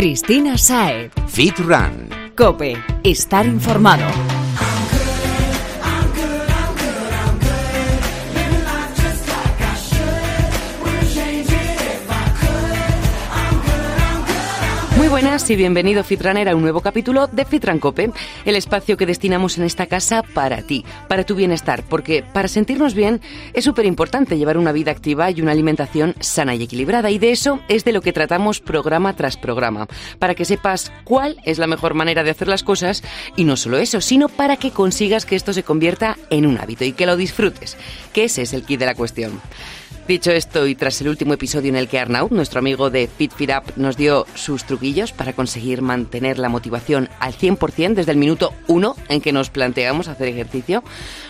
Cristina Saed. Fit Run. Cope. Estar informado. Y bienvenido Fitrunner a un nuevo capítulo de Fitran Cope, el espacio que destinamos en esta casa para ti, para tu bienestar, porque para sentirnos bien es súper importante llevar una vida activa y una alimentación sana y equilibrada y de eso es de lo que tratamos programa tras programa, para que sepas cuál es la mejor manera de hacer las cosas y no solo eso, sino para que consigas que esto se convierta en un hábito y que lo disfrutes, que ese es el kit de la cuestión. Dicho esto, y tras el último episodio en el que Arnaud, nuestro amigo de Fit Fit Up, nos dio sus truquillos para conseguir mantener la motivación al 100% desde el minuto 1 en que nos planteamos hacer ejercicio,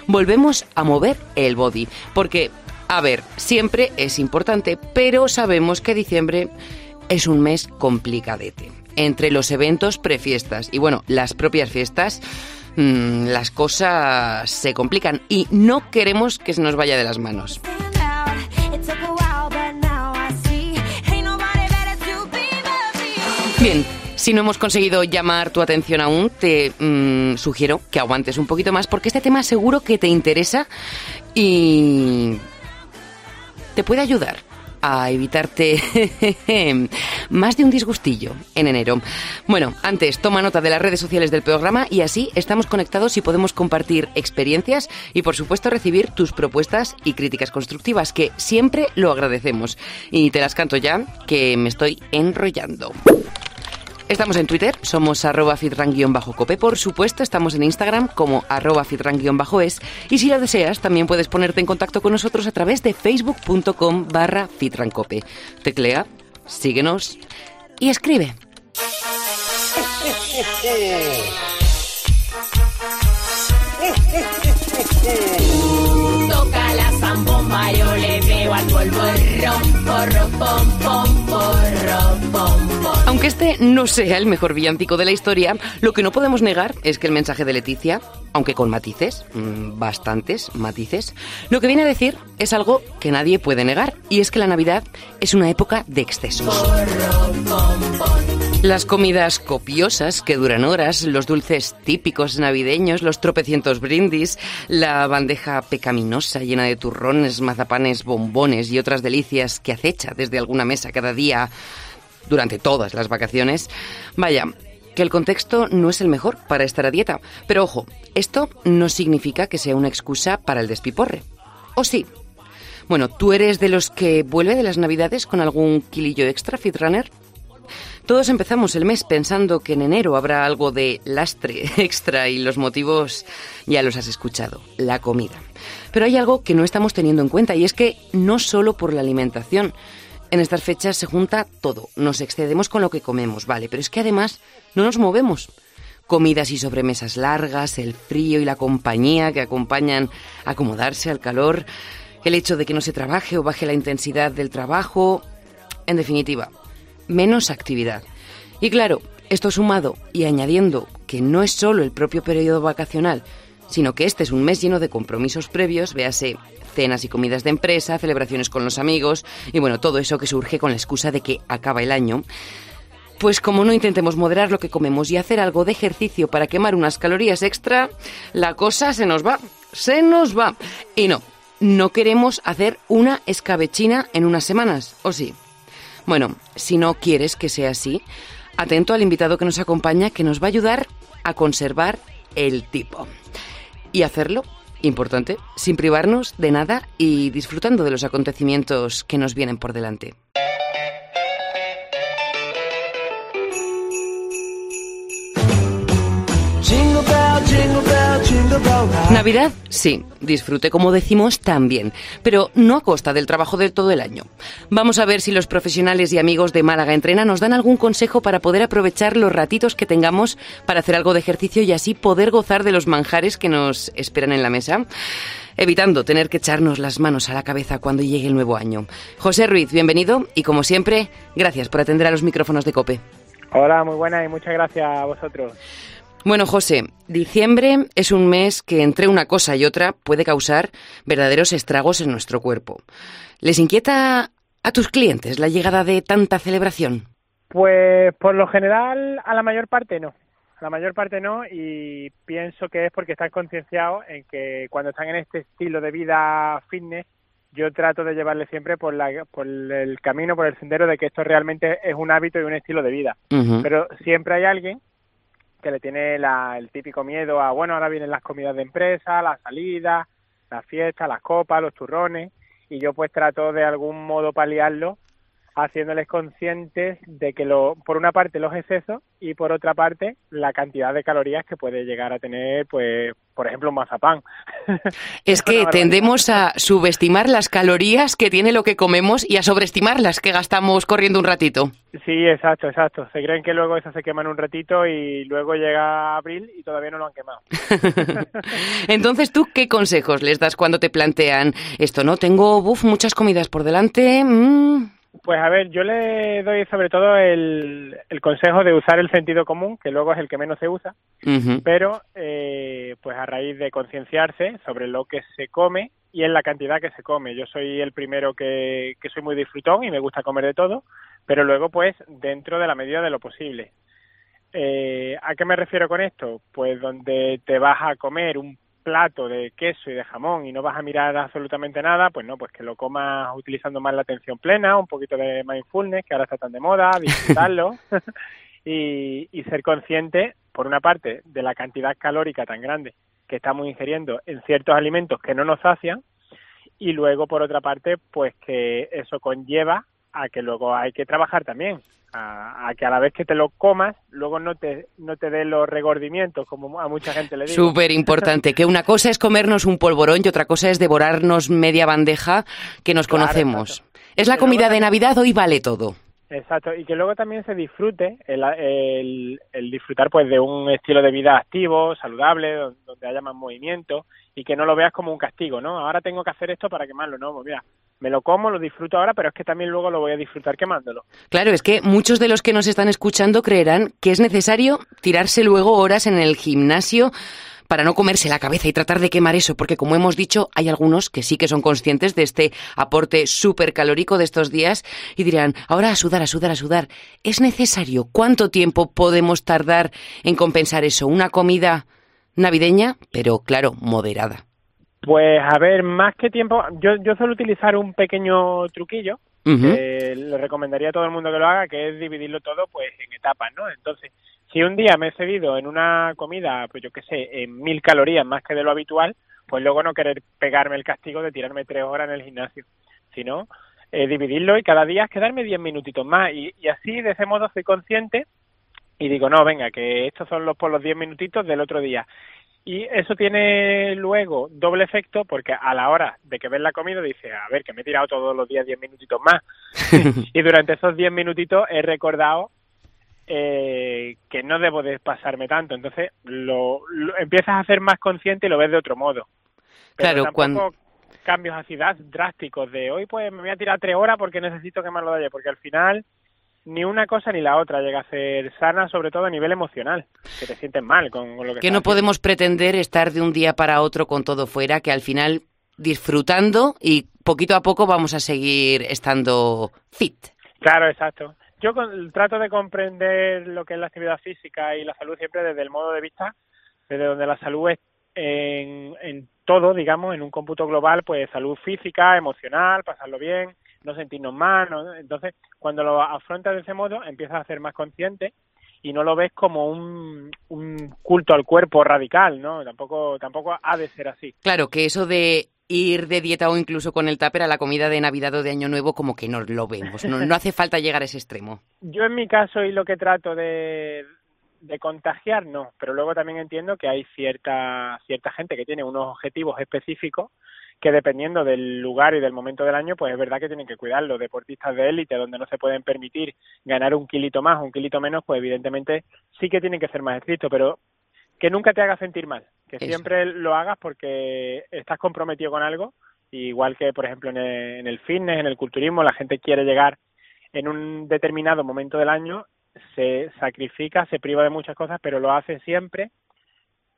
volvemos a mover el body. Porque, a ver, siempre es importante, pero sabemos que diciembre es un mes complicadete. Entre los eventos prefiestas y, bueno, las propias fiestas mm, las cosas se complican y no queremos que se nos vaya de las manos. Bien, si no hemos conseguido llamar tu atención aún, te mm, sugiero que aguantes un poquito más porque este tema seguro que te interesa y te puede ayudar a evitarte más de un disgustillo en enero. Bueno, antes toma nota de las redes sociales del programa y así estamos conectados y podemos compartir experiencias y por supuesto recibir tus propuestas y críticas constructivas que siempre lo agradecemos. Y te las canto ya que me estoy enrollando. Estamos en Twitter, somos arroba fitran-cope. Por supuesto, estamos en Instagram como arroba fitran-es. Y si lo deseas, también puedes ponerte en contacto con nosotros a través de facebook.com barra fitrancope. Teclea, síguenos y escribe. Toca la zambomba, yo le veo al polvo porro, pom, pom, porro, pom, pom. Aunque este no sea el mejor villancico de la historia, lo que no podemos negar es que el mensaje de Leticia, aunque con matices, mm, bastantes matices, lo que viene a decir es algo que nadie puede negar, y es que la Navidad es una época de excesos. Las comidas copiosas que duran horas, los dulces típicos navideños, los tropecientos brindis, la bandeja pecaminosa llena de turrones, mazapanes, bombones y otras delicias que acecha desde alguna mesa cada día durante todas las vacaciones. Vaya, que el contexto no es el mejor para estar a dieta. Pero ojo, esto no significa que sea una excusa para el despiporre. ¿O sí? Bueno, ¿tú eres de los que vuelve de las navidades con algún kilillo extra, Fitrunner? Todos empezamos el mes pensando que en enero habrá algo de lastre extra y los motivos ya los has escuchado, la comida. Pero hay algo que no estamos teniendo en cuenta y es que no solo por la alimentación. En estas fechas se junta todo, nos excedemos con lo que comemos, vale, pero es que además no nos movemos. Comidas y sobremesas largas, el frío y la compañía que acompañan a acomodarse al calor, el hecho de que no se trabaje o baje la intensidad del trabajo, en definitiva, menos actividad. Y claro, esto sumado y añadiendo que no es solo el propio periodo vacacional, sino que este es un mes lleno de compromisos previos, véase cenas y comidas de empresa, celebraciones con los amigos y bueno, todo eso que surge con la excusa de que acaba el año. Pues como no intentemos moderar lo que comemos y hacer algo de ejercicio para quemar unas calorías extra, la cosa se nos va, se nos va. Y no, no queremos hacer una escabechina en unas semanas, ¿o sí? Bueno, si no quieres que sea así, atento al invitado que nos acompaña que nos va a ayudar a conservar el tipo. Y hacerlo, importante, sin privarnos de nada y disfrutando de los acontecimientos que nos vienen por delante. Navidad, sí, disfrute como decimos también, pero no a costa del trabajo de todo el año. Vamos a ver si los profesionales y amigos de Málaga Entrena nos dan algún consejo para poder aprovechar los ratitos que tengamos para hacer algo de ejercicio y así poder gozar de los manjares que nos esperan en la mesa evitando tener que echarnos las manos a la cabeza cuando llegue el nuevo año. José Ruiz, bienvenido y como siempre, gracias por atender a los micrófonos de Cope. Hola, muy buena y muchas gracias a vosotros. Bueno, José, diciembre es un mes que entre una cosa y otra puede causar verdaderos estragos en nuestro cuerpo. ¿Les inquieta a tus clientes la llegada de tanta celebración? Pues por lo general a la mayor parte no. A la mayor parte no y pienso que es porque están concienciados en que cuando están en este estilo de vida fitness yo trato de llevarle siempre por, la, por el camino, por el sendero de que esto realmente es un hábito y un estilo de vida. Pero siempre hay alguien que le tiene la, el típico miedo a, bueno, ahora vienen las comidas de empresa, las salidas, las fiestas, las copas, los turrones, y yo pues trato de algún modo paliarlo haciéndoles conscientes de que lo, por una parte los excesos y por otra parte la cantidad de calorías que puede llegar a tener, pues, por ejemplo, un mazapán. Es que tendemos a subestimar las calorías que tiene lo que comemos y a sobreestimar las que gastamos corriendo un ratito. Sí, exacto, exacto. Se creen que luego esas se queman un ratito y luego llega abril y todavía no lo han quemado. Entonces, ¿tú qué consejos les das cuando te plantean esto, no? Tengo, buf, muchas comidas por delante. Mm, pues a ver, yo le doy sobre todo el, consejo de usar el sentido común, que luego es el que menos se usa, pero eh, pues a raíz de concienciarse sobre lo que se come y en la cantidad que se come. Yo soy el primero que, que soy muy disfrutón y me gusta comer de todo, pero luego pues dentro de la medida de lo posible. Eh, ¿A qué me refiero con esto? Pues donde te vas a comer un plato de queso y de jamón y no vas a mirar absolutamente nada, pues no, pues que lo comas utilizando más la atención plena, un poquito de mindfulness, que ahora está tan de moda, disfrutarlo y, y ser consciente, por una parte, de la cantidad calórica tan grande que estamos ingiriendo en ciertos alimentos que no nos sacian y luego, por otra parte, pues que eso conlleva a que luego hay que trabajar también a, que a la vez que te lo comas, luego no te, no te dé los regordimientos, como a mucha gente le digo. Súper importante, que una cosa es comernos un polvorón y otra cosa es devorarnos media bandeja que nos conocemos. Es la comida de Navidad, hoy vale todo. Exacto, y que luego también se disfrute, el, el, disfrutar pues de un estilo de vida activo, saludable, donde, haya más movimiento y que no lo veas como un castigo, ¿no? Ahora tengo que hacer esto para quemarlo, ¿no? Pues mira, me lo como, lo disfruto ahora, pero es que también luego lo voy a disfrutar quemándolo. Claro, es que muchos de los que nos están escuchando creerán que es necesario tirarse luego horas en el gimnasio para no comerse la cabeza y tratar de quemar eso, porque como hemos dicho, hay algunos que sí que son conscientes de este aporte súper calórico de estos días y dirán, ahora a sudar, a sudar, a sudar. ¿Es necesario? ¿Cuánto tiempo podemos tardar en compensar eso? Una comida navideña, pero claro, moderada. Pues a ver, más que tiempo, yo, yo suelo utilizar un pequeño truquillo, que le recomendaría a todo el mundo que lo haga, que es dividirlo todo pues en etapas, ¿no? Entonces, si un día me he cedido en una comida, pues yo qué sé, en mil calorías más que de lo habitual, pues luego no querer pegarme el castigo de tirarme tres horas en el gimnasio, sino eh, dividirlo y cada día quedarme diez minutitos más. Y, y, así, de ese modo, soy consciente y digo, no, venga, que estos son los por los diez minutitos del otro día. Y eso tiene luego doble efecto porque a la hora de que ves la comida dice, a ver, que me he tirado todos los días diez minutitos más. y durante esos diez minutitos he recordado eh, que no debo de pasarme tanto. Entonces lo, empiezas a ser más consciente y lo ves de otro modo. claro, cuando cambios así drásticos de hoy pues me voy a tirar tres horas porque necesito que me lo porque al final ni una cosa ni la otra llega a ser sana, sobre todo a nivel emocional, que te sientes mal con, lo que Que no podemos pretender estar de un día para otro con todo fuera, que al final disfrutando y poquito a poco vamos a seguir estando fit. Claro, exacto yo trato de comprender lo que es la actividad física y la salud siempre desde el modo de vista, desde donde la salud es en, en todo, digamos, en un cómputo global, pues salud física, emocional, pasarlo bien, no sentirnos mal. Entonces, cuando lo afrontas de ese modo, empiezas a ser más consciente y no lo ves como un, un culto al cuerpo radical, ¿no? Tampoco, tampoco ha de ser así. Claro, que eso de ir de dieta o incluso con el tupper a la comida de Navidad o de Año Nuevo como que no lo vemos. No, no hace falta llegar a ese extremo. Yo en mi caso y lo que trato de, de contagiar, no. Pero luego también entiendo que hay cierta, cierta gente que tiene unos objetivos específicos que dependiendo del lugar y del momento del año, pues es verdad que tienen que cuidarlo. Deportistas de élite donde no se pueden permitir ganar un kilito más o un kilito menos, pues evidentemente sí que tienen que ser más estrictos, pero que nunca te haga sentir mal, que siempre lo hagas porque estás comprometido con algo, igual que por ejemplo en el, fitness, en el culturismo, la gente quiere llegar en un determinado momento del año, se sacrifica, se priva de muchas cosas, pero lo hace siempre,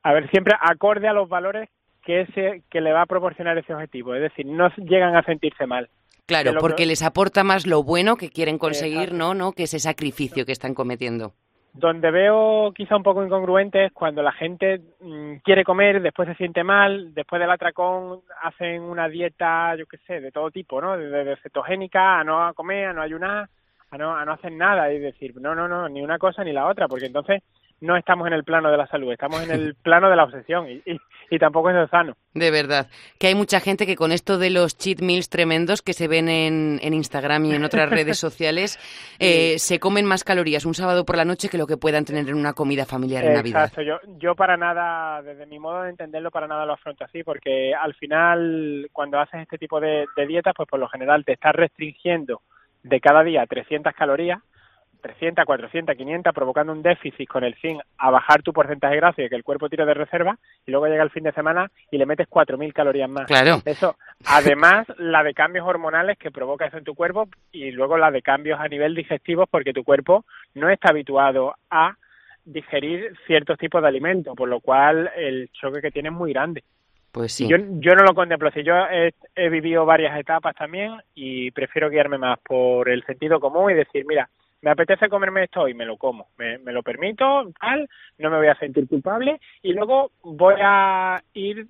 a ver, siempre acorde a los valores que ese que le va a proporcionar ese objetivo, es decir, no llegan a sentirse mal. Claro, porque les aporta más lo bueno que quieren conseguir, ¿no? ¿no? Que ese sacrificio que están cometiendo. Donde veo quizá un poco incongruente es cuando la gente mm, quiere comer, después se siente mal, después del atracón hacen una dieta, yo qué sé, de todo tipo, ¿no? Desde cetogénica a no comer, a no ayunar, a no, a no hacer nada y decir, no, no, no, ni una cosa ni la otra, porque entonces no estamos en el plano de la salud, estamos en el plano de la obsesión y, y, tampoco es sano. De verdad, que hay mucha gente que con esto de los cheat meals tremendos que se ven en, en Instagram y en otras redes sociales, eh, se comen más calorías un sábado por la noche que lo que puedan tener en una comida familiar en Navidad. Exacto, yo, yo para nada, desde mi modo de entenderlo, para nada lo afronto así, porque al final cuando haces este tipo de, de dietas, pues por lo general te estás restringiendo de cada día 300 calorías 300, 400, 500, provocando un déficit con el fin a bajar tu porcentaje de grasa y que el cuerpo tire de reserva, y luego llega el fin de semana y le metes 4.000 calorías más. Claro. Eso, además, la de cambios hormonales que provoca eso en tu cuerpo y luego la de cambios a nivel digestivo porque tu cuerpo no está habituado a digerir ciertos tipos de alimentos, por lo cual el choque que tiene es muy grande. Pues sí. Yo, yo no lo contemplo así. Yo he, he vivido varias etapas también y prefiero guiarme más por el sentido común y decir, mira, me apetece comerme esto y me lo como, me, lo permito, tal, no me voy a sentir culpable y luego voy a ir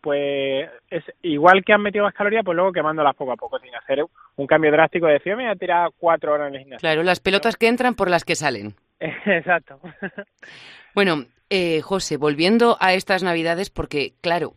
pues es igual que han metido más calorías, pues luego quemándolas poco a poco, sin hacer un cambio drástico de decir, me voy a tirar cuatro horas en el gimnasio. Claro, las pelotas que entran por las que salen. Exacto. bueno, eh, José, volviendo a estas navidades, porque claro,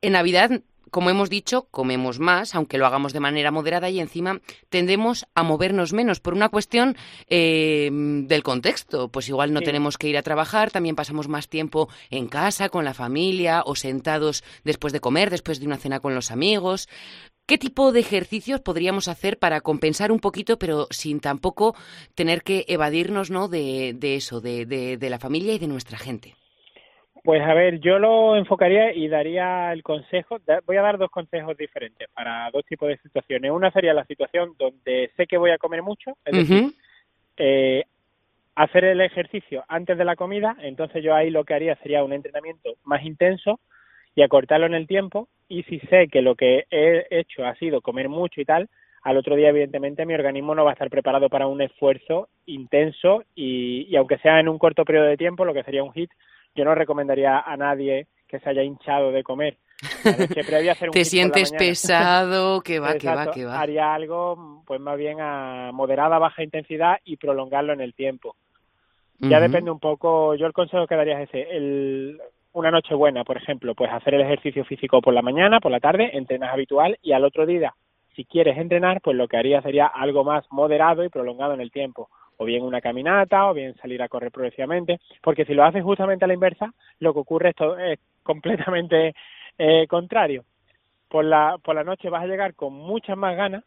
en Navidad como hemos dicho, comemos más, aunque lo hagamos de manera moderada y encima tendemos a movernos menos por una cuestión eh, del contexto. Pues igual no tenemos que ir a trabajar, también pasamos más tiempo en casa, con la familia o sentados después de comer, después de una cena con los amigos. ¿Qué tipo de ejercicios podríamos hacer para compensar un poquito, pero sin tampoco tener que evadirnos ¿no? de, eso, de la familia y de nuestra gente? Pues a ver, yo lo enfocaría y daría el consejo, voy a dar dos consejos diferentes para dos tipos de situaciones. Una sería la situación donde sé que voy a comer mucho, es decir, eh, hacer el ejercicio antes de la comida, entonces yo ahí lo que haría sería un entrenamiento más intenso y acortarlo en el tiempo y si sé que lo que he hecho ha sido comer mucho y tal, al otro día evidentemente mi organismo no va a estar preparado para un esfuerzo intenso y, y aunque sea en un corto periodo de tiempo, lo que sería un hit, yo no recomendaría a nadie que se haya hinchado de comer. Te sientes pesado, que va, que va, que va. Haría algo, pues más bien a moderada, baja intensidad y prolongarlo en el tiempo. Ya depende un poco, yo el consejo que daría es ese, el, una noche buena, por ejemplo, pues hacer el ejercicio físico por la mañana, por la tarde, entrenas habitual y al otro día, si quieres entrenar, pues lo que haría sería algo más moderado y prolongado en el tiempo o bien una caminata, o bien salir a correr progresivamente, porque si lo haces justamente a la inversa, lo que ocurre es, es completamente eh, contrario. Por la, por la noche vas a llegar con muchas más ganas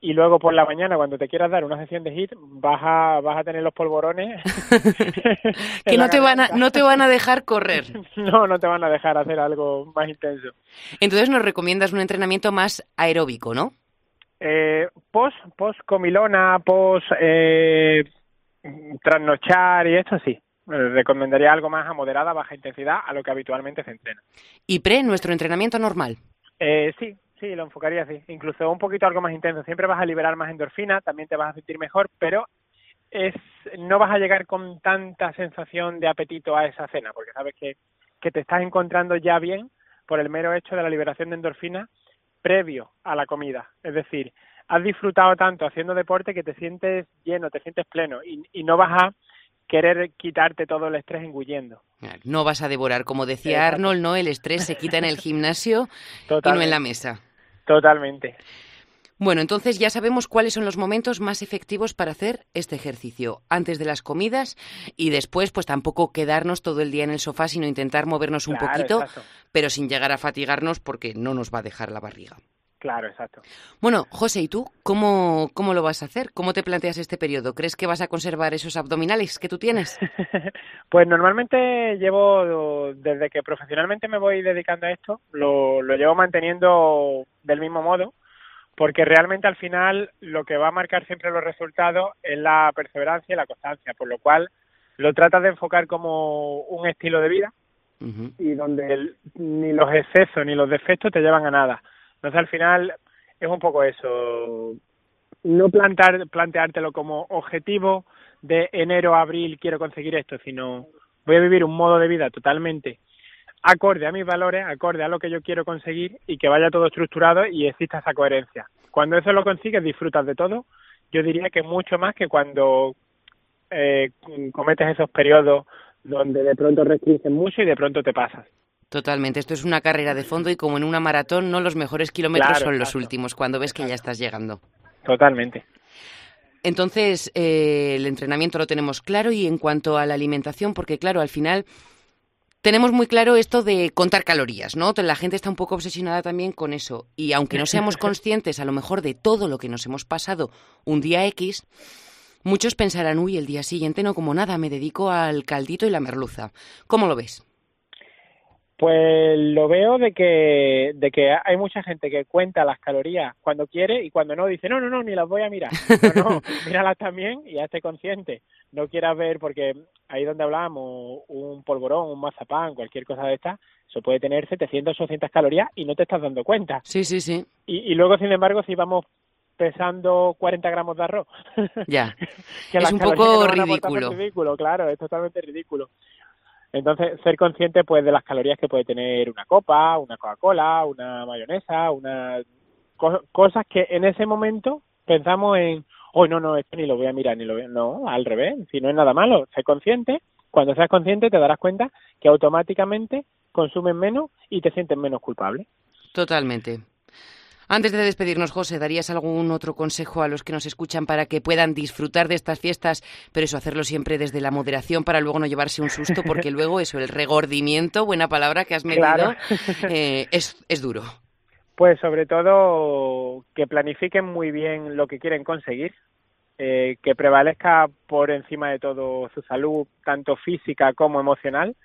y luego por la mañana cuando te quieras dar una sesión de hit vas a, vas a tener los polvorones. Que no te van a no te van a dejar correr. No no te van a dejar hacer algo más intenso. Entonces nos recomiendas un entrenamiento más aeróbico no eh, post, post comilona, post eh, trasnochar y esto sí. Eh, recomendaría algo más a moderada, baja intensidad, a lo que habitualmente se entrena. ¿Y pre, nuestro entrenamiento normal? Eh, sí, sí, lo enfocaría así. Incluso un poquito algo más intenso. Siempre vas a liberar más endorfina, también te vas a sentir mejor, pero es no vas a llegar con tanta sensación de apetito a esa cena, porque sabes que, que te estás encontrando ya bien por el mero hecho de la liberación de endorfina previo a la comida. Es decir, has disfrutado tanto haciendo deporte que te sientes lleno, te sientes pleno y, y no vas a querer quitarte todo el estrés engullendo. No vas a devorar, como decía Arnold, ¿no? El estrés se quita en el gimnasio y no en la mesa. Totalmente. Bueno, entonces ya sabemos cuáles son los momentos más efectivos para hacer este ejercicio, antes de las comidas y después, pues tampoco quedarnos todo el día en el sofá, sino intentar movernos un poquito, pero sin llegar a fatigarnos porque no nos va a dejar la barriga. Claro, exacto. Bueno, José, ¿y tú cómo, cómo lo vas a hacer? ¿Cómo te planteas este periodo? ¿Crees que vas a conservar esos abdominales que tú tienes? pues normalmente llevo, desde que profesionalmente me voy dedicando a esto, lo, lo llevo manteniendo del mismo modo porque realmente al final lo que va a marcar siempre los resultados es la perseverancia y la constancia, por lo cual lo tratas de enfocar como un estilo de vida y donde ni los excesos ni los defectos te llevan a nada. Entonces al final es un poco eso. No plantar, planteártelo como objetivo de enero a abril quiero conseguir esto, sino voy a vivir un modo de vida totalmente acorde a mis valores, acorde a lo que yo quiero conseguir y que vaya todo estructurado y exista esa coherencia. Cuando eso lo consigues, disfrutas de todo. Yo diría que mucho más que cuando eh, cometes esos periodos donde de pronto restringes mucho y de pronto te pasas. Totalmente, esto es una carrera de fondo y como en una maratón, no los mejores kilómetros son los últimos, cuando ves que ya estás llegando. Totalmente. Entonces, eh, el entrenamiento lo tenemos claro y en cuanto a la alimentación, porque claro, al final tenemos muy claro esto de contar calorías, ¿no? La gente está un poco obsesionada también con eso. Y aunque no seamos conscientes a lo mejor de todo lo que nos hemos pasado un día X, muchos pensarán, uy, el día siguiente no como nada, me dedico al caldito y la merluza. ¿Cómo lo ves? Pues lo veo de que, de que hay mucha gente que cuenta las calorías cuando quiere y cuando no dice, no, no, no, ni las voy a mirar. No, no, míralas también y hazte consciente. No quieras ver, porque ahí donde hablábamos, un polvorón, un mazapán, cualquier cosa de esta, eso puede tener 700 o 800 calorías y no te estás dando cuenta. Sí, sí, sí. Y, y luego, sin embargo, si vamos pesando 40 gramos de arroz. Ya. es un poco ridículo. Ridículo, claro, es totalmente ridículo. Entonces, ser consciente pues de las calorías que puede tener una copa, una Coca-Cola, una mayonesa, una cosas que en ese momento pensamos en, oh, no, no, esto ni lo voy a mirar, ni lo voy a... No, al revés, si no es nada malo, sé consciente, cuando seas consciente te darás cuenta que automáticamente consumes menos y te sientes menos culpable. Totalmente. Antes de despedirnos, José, ¿darías algún otro consejo a los que nos escuchan para que puedan disfrutar de estas fiestas, pero eso, hacerlo siempre desde la moderación para luego no llevarse un susto, porque luego eso, el regordimiento, buena palabra que has medido, eh, es, es duro? Pues sobre todo que planifiquen muy bien lo que quieren conseguir, eh, que prevalezca por encima de todo su salud, tanto física como emocional,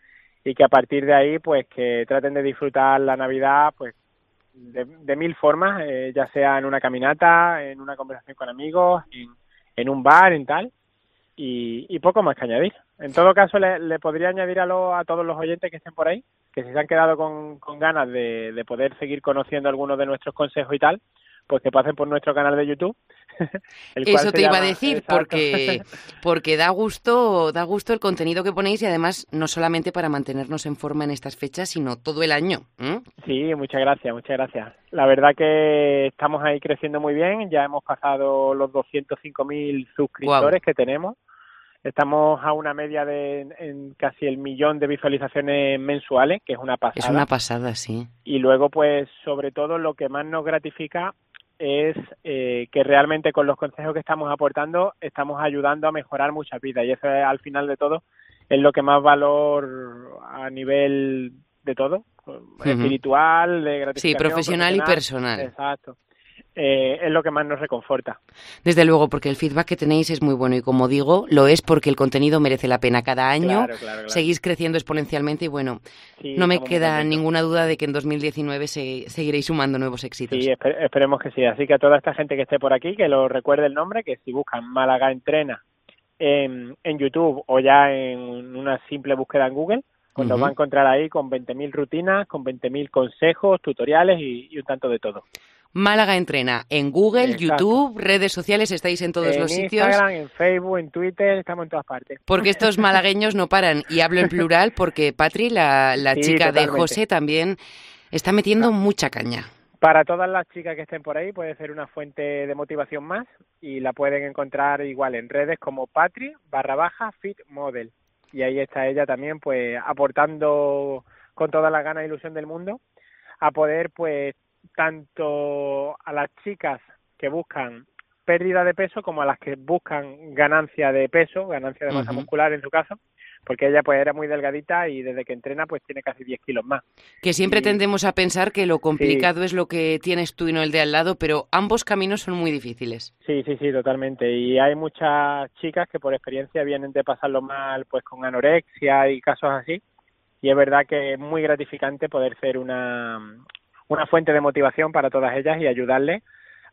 y que a partir de ahí, pues que traten de disfrutar la Navidad, pues de, mil formas, eh, ya sea en una caminata, en una conversación con amigos, en, un bar, en tal, y, poco más que añadir. En todo caso, le, podría añadir a, lo, a todos los oyentes que estén por ahí, que si se han quedado con, con ganas de, de poder seguir conociendo algunos de nuestros consejos y tal, pues que pasen por nuestro canal de YouTube. Eso te iba a decir, porque, porque da gusto, da gusto el contenido que ponéis y además no solamente para mantenernos en forma en estas fechas, sino todo el año. Sí, muchas gracias, muchas gracias. La verdad que estamos ahí creciendo muy bien, ya hemos pasado los 205.000 suscriptores que tenemos. Estamos a una media de en casi el millón de visualizaciones mensuales, que es una pasada. Es una pasada, sí. Y luego, pues, sobre todo, lo que más nos gratifica es eh, que realmente con los consejos que estamos aportando estamos ayudando a mejorar muchas vidas y eso es, al final de todo es lo que más valor a nivel de todo, espiritual, de gratificación. Sí, profesional, y personal. Exacto. Eh, es lo que más nos reconforta. Desde luego, porque el feedback que tenéis es muy bueno y como digo, lo es porque el contenido merece la pena. Cada año seguís creciendo exponencialmente y bueno, no me queda ninguna duda de que en 2019 se, seguiréis sumando nuevos éxitos. Sí, esperemos que sí. Así que a toda esta gente que esté por aquí, que lo recuerde el nombre, que si buscan Málaga Entrena en, en YouTube o ya en una simple búsqueda en Google, pues nos va a encontrar ahí con 20.000 rutinas, con 20.000 consejos, tutoriales y un tanto de todo. Málaga Entrena en Google, YouTube, redes sociales, estáis en todos los sitios. En Instagram, en Facebook, en Twitter, estamos en todas partes. Porque estos malagueños no paran. Y hablo en plural porque Patri, la, chica de José, también está metiendo mucha caña. Para todas las chicas que estén por ahí puede ser una fuente de motivación más y la pueden encontrar igual en redes como Patri barra baja Fit Model. Y ahí está ella también pues aportando con toda la gana e ilusión del mundo a poder pues tanto a las chicas que buscan pérdida de peso como a las que buscan ganancia de peso, ganancia de masa muscular en su caso, porque ella pues era muy delgadita y desde que entrena pues tiene casi 10 kilos más. Que siempre tendemos a pensar que lo complicado es lo que tienes tú y no el de al lado, pero ambos caminos son muy difíciles. Sí, sí, sí, totalmente. Y hay muchas chicas que por experiencia vienen de pasarlo mal pues con anorexia y casos así. Y es verdad que es muy gratificante poder ser una, una fuente de motivación para todas ellas y ayudarles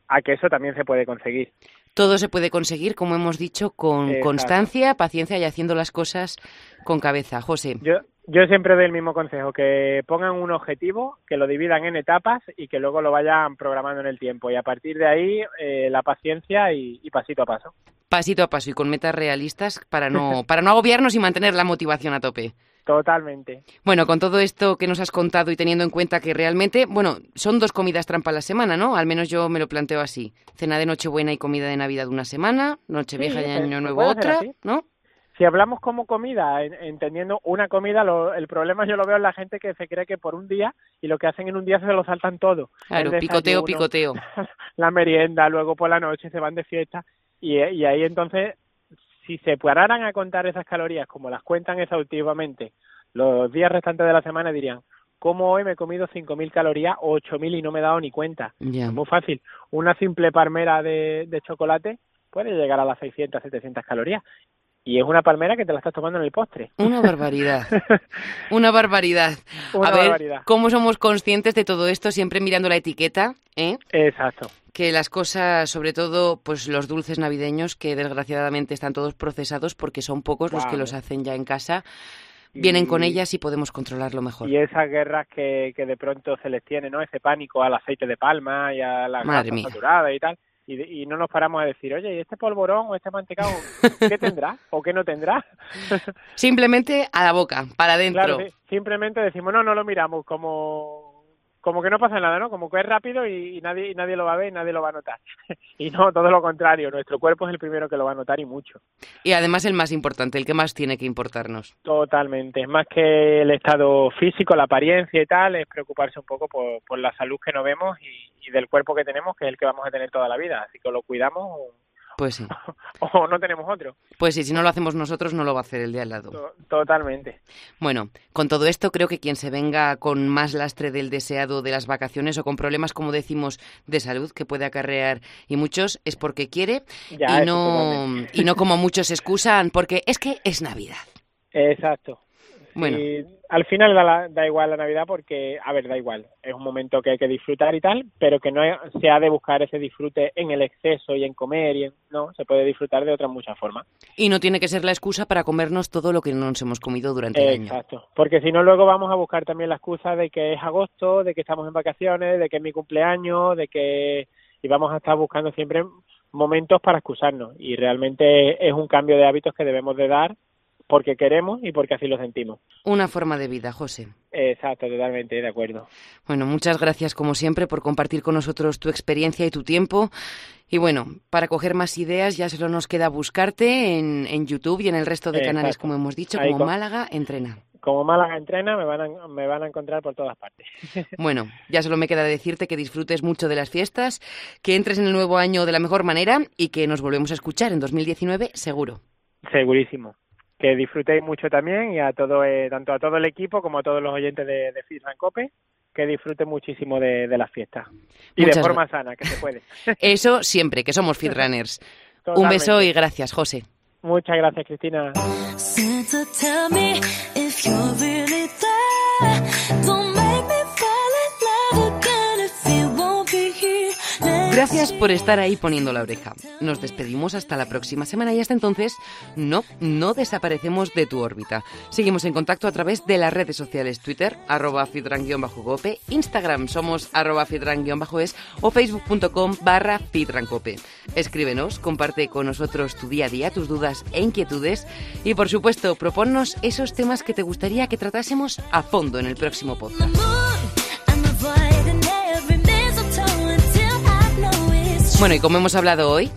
a que eso también se puede conseguir. Todo se puede conseguir, como hemos dicho, con constancia, paciencia y haciendo las cosas con cabeza. José. Yo, yo siempre doy el mismo consejo, que pongan un objetivo, que lo dividan en etapas y que luego lo vayan programando en el tiempo. Y a partir de ahí, eh, la paciencia y, pasito a paso. Pasito a paso y con metas realistas para no, para no agobiarnos y mantener la motivación a tope. Totalmente. Bueno, con todo esto que nos has contado y teniendo en cuenta que realmente, bueno, son dos comidas trampa a la semana, ¿no? Al menos yo me lo planteo así. Cena de Nochebuena y comida de Navidad una semana, Nochevieja y Año Nuevo otra, ¿no? si hablamos como comida, entendiendo una comida, el problema yo lo veo en la gente que se cree que por un día y lo que hacen en un día se lo saltan todo. Claro, picoteo, picoteo. La merienda, luego por la noche se van de fiesta y, y ahí entonces, si se pararan a contar esas calorías como las cuentan exhaustivamente los días restantes de la semana dirían, ¿cómo hoy me he comido 5.000 calorías o 8.000 y no me he dado ni cuenta? Es muy fácil. Una simple palmera de, de chocolate puede llegar a las 600, 700 calorías y es una palmera que te la estás tomando en el postre. Una barbaridad. una barbaridad. a ver, ¿cómo somos conscientes de todo esto siempre mirando la etiqueta? ¿eh? Exacto. Que las cosas, sobre todo, pues los dulces navideños, que desgraciadamente están todos procesados porque son pocos los que los hacen ya en casa, vienen con ellas y podemos controlarlo mejor. Y esas guerras que, que de pronto se les tiene, ¿no? Ese pánico al aceite de palma y a la grasa saturada y tal y, no nos paramos a decir, oye, ¿y este polvorón o este mantecado qué tendrá o qué no tendrá? Simplemente a la boca, para adentro. Claro, simplemente decimos, no, no lo miramos como como que no pasa nada, ¿no? Como que es rápido y, nadie y nadie lo va a ver y nadie lo va a notar. y no, todo lo contrario, nuestro cuerpo es el primero que lo va a notar y mucho. Y además el más importante, el que más tiene que importarnos. Totalmente, es más que el estado físico, la apariencia y tal, es preocuparse un poco por, por la salud que no vemos y, y del cuerpo que tenemos, que es el que vamos a tener toda la vida, así que lo cuidamos pues sí. o no tenemos otro. Pues sí, si no lo hacemos nosotros, no lo va a hacer el de al lado. Totalmente. Bueno, con todo esto, creo que quien se venga con más lastre del deseado de las vacaciones o con problemas, como decimos, de salud que puede acarrear y muchos, es porque quiere y, no, y no como muchos excusan, porque es que es Navidad. Exacto. Bueno. Al final da, igual la Navidad porque, a ver, da igual, es un momento que hay que disfrutar y tal, pero que no se ha de buscar ese disfrute en el exceso y en comer, y no, se puede disfrutar de otras muchas formas. Y no tiene que ser la excusa para comernos todo lo que no nos hemos comido durante el año. Exacto, porque si no luego vamos a buscar también la excusa de que es agosto, de que estamos en vacaciones, de que es mi cumpleaños, de que... y vamos a estar buscando siempre momentos para excusarnos y realmente es un cambio de hábitos que debemos de dar porque queremos y porque así lo sentimos. Una forma de vida, José. Exacto, totalmente de acuerdo. Bueno, muchas gracias como siempre por compartir con nosotros tu experiencia y tu tiempo. Y bueno, para coger más ideas ya solo nos queda buscarte en, en YouTube y en el resto de canales, como hemos dicho, como Málaga Entrena. Como Málaga Entrena me van, a, me van a encontrar por todas partes. Bueno, ya solo me queda decirte que disfrutes mucho de las fiestas, que entres en el nuevo año de la mejor manera y que nos volvemos a escuchar en 2019 seguro. Segurísimo que disfrutéis mucho también y a todo, eh, tanto a todo el equipo como a todos los oyentes de, de Cope, que disfruten muchísimo de, de las fiestas. Y de forma sana, que se puede. Eso siempre, que somos Runners. Un beso y gracias, José. Muchas gracias, Cristina. Gracias por estar ahí poniendo la oreja. Nos despedimos hasta la próxima semana y hasta entonces, no, no desaparecemos de tu órbita. Seguimos en contacto a través de las redes sociales Twitter, arroba fitran-gope, Instagram somos arroba fitran-es o facebook.com barra fitrancope. Escríbenos, comparte con nosotros tu día a día, tus dudas e inquietudes y por supuesto proponnos esos temas que te gustaría que tratásemos a fondo en el próximo podcast. Bueno, y como hemos hablado hoy,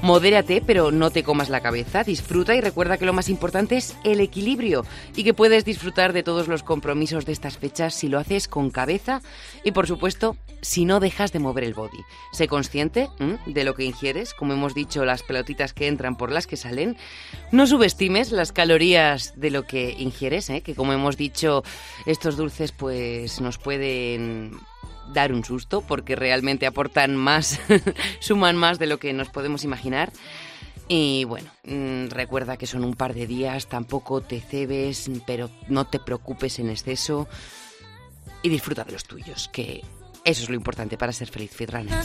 modérate, pero no te comas la cabeza, disfruta y recuerda que lo más importante es el equilibrio y que puedes disfrutar de todos los compromisos de estas fechas si lo haces con cabeza y, por supuesto, si no dejas de mover el body. Sé consciente de lo que ingieres, como hemos dicho, las pelotitas que entran por las que salen. No subestimes las calorías de lo que ingieres, ¿eh? que como hemos dicho, estos dulces pues nos pueden dar un susto porque realmente aportan más, suman más de lo que nos podemos imaginar. Y bueno, mm, recuerda que son un par de días, tampoco te cebes, pero no te preocupes en exceso y disfruta de los tuyos, que eso es lo importante para ser feliz, Fitrana.